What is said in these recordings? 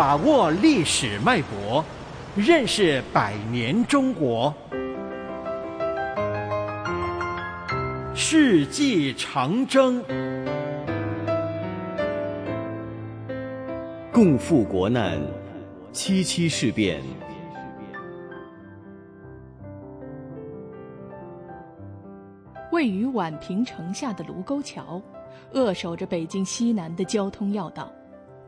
把握历史脉搏，认识百年中国。世纪长征，共赴国难，七七事变。位于宛平城下的卢沟桥，扼守着北京西南的交通要道，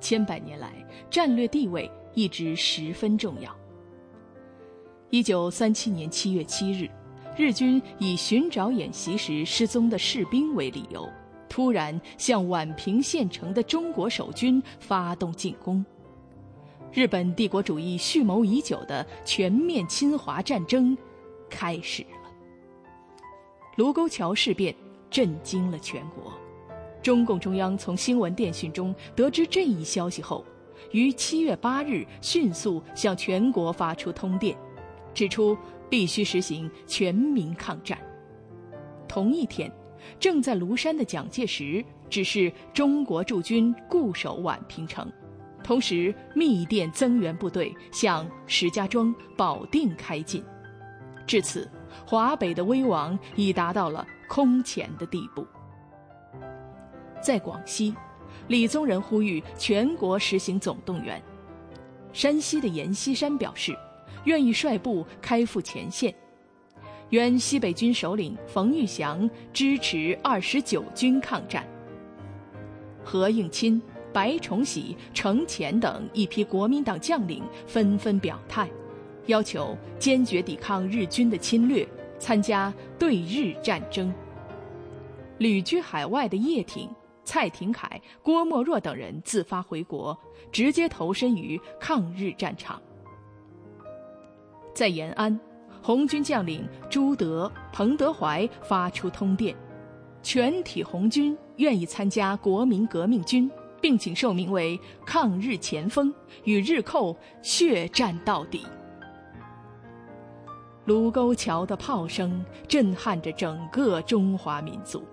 千百年来战略地位一直十分重要。一九三七年七月七日，日军以寻找演习时失踪的士兵为理由，突然向宛平县城的中国守军发动进攻。日本帝国主义蓄谋已久的全面侵华战争开始了。卢沟桥事变震惊了全国，中共中央从新闻电讯中得知这一消息后，于七月八日迅速向全国发出通电，指出必须实行全民抗战。同一天，正在庐山的蒋介石指示中国驻军固守宛平城，同时密电增援部队向石家庄、保定开进。至此。华北的危亡已达到了空前的地步。在广西，李宗仁呼吁全国实行总动员。山西的阎锡山表示，愿意率部开赴前线。原西北军首领冯玉祥支持二十九军抗战。何应钦、白崇禧、程潜等一批国民党将领纷纷表态。要求坚决抵抗日军的侵略，参加对日战争。旅居海外的叶挺、蔡廷锴、郭沫若等人自发回国，直接投身于抗日战场。在延安，红军将领朱德、彭德怀发出通电，全体红军愿意参加国民革命军，并请受命为抗日前锋，与日寇血战到底。卢沟桥的炮声震撼着整个中华民族，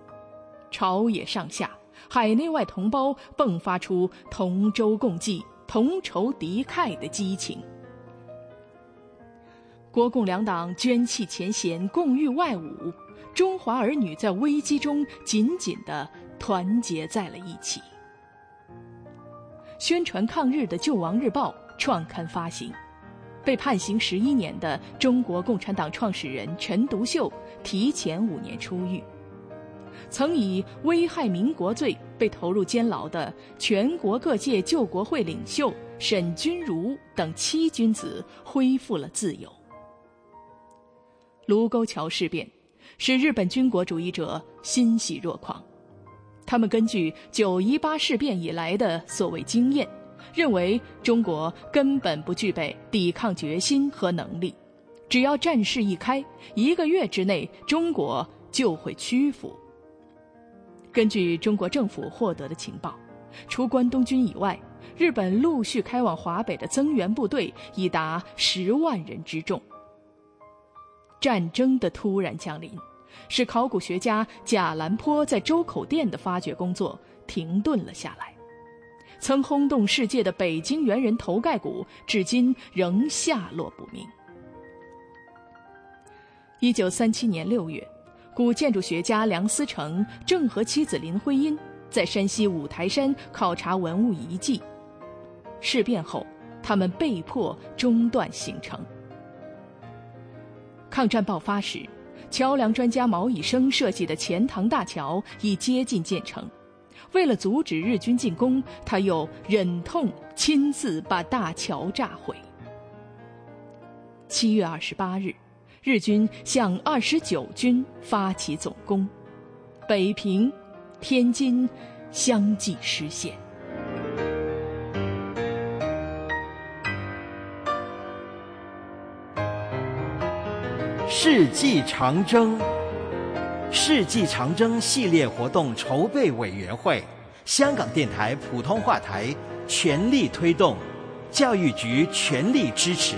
朝野上下、海内外同胞迸发出同舟共济、同仇敌忾的激情。国共两党捐弃前嫌，共御外侮，中华儿女在危机中紧紧地团结在了一起。宣传抗日的《救亡日报》创刊发行。被判刑十一年的中国共产党创始人陈独秀提前五年出狱，曾以危害民国罪被投入监牢的全国各界救国会领袖沈钧儒等七君子恢复了自由。卢沟桥事变使日本军国主义者欣喜若狂，他们根据九一八事变以来的所谓经验。认为中国根本不具备抵抗决心和能力，只要战事一开，一个月之内中国就会屈服。根据中国政府获得的情报，除关东军以外，日本陆续开往华北的增援部队已达十万人之众。战争的突然降临，使考古学家贾兰坡在周口店的发掘工作停顿了下来。曾轰动世界的北京猿人头盖骨，至今仍下落不明。一九三七年六月，古建筑学家梁思成正和妻子林徽因在山西五台山考察文物遗迹。事变后，他们被迫中断行程。抗战爆发时，桥梁专家毛以升设计的钱塘大桥已接近建成。为了阻止日军进攻，他又忍痛亲自把大桥炸毁。七月二十八日，日军向二十九军发起总攻，北平、天津相继失陷。世纪长征。世纪长征系列活动筹备委员会，香港电台普通话台全力推动，教育局全力支持。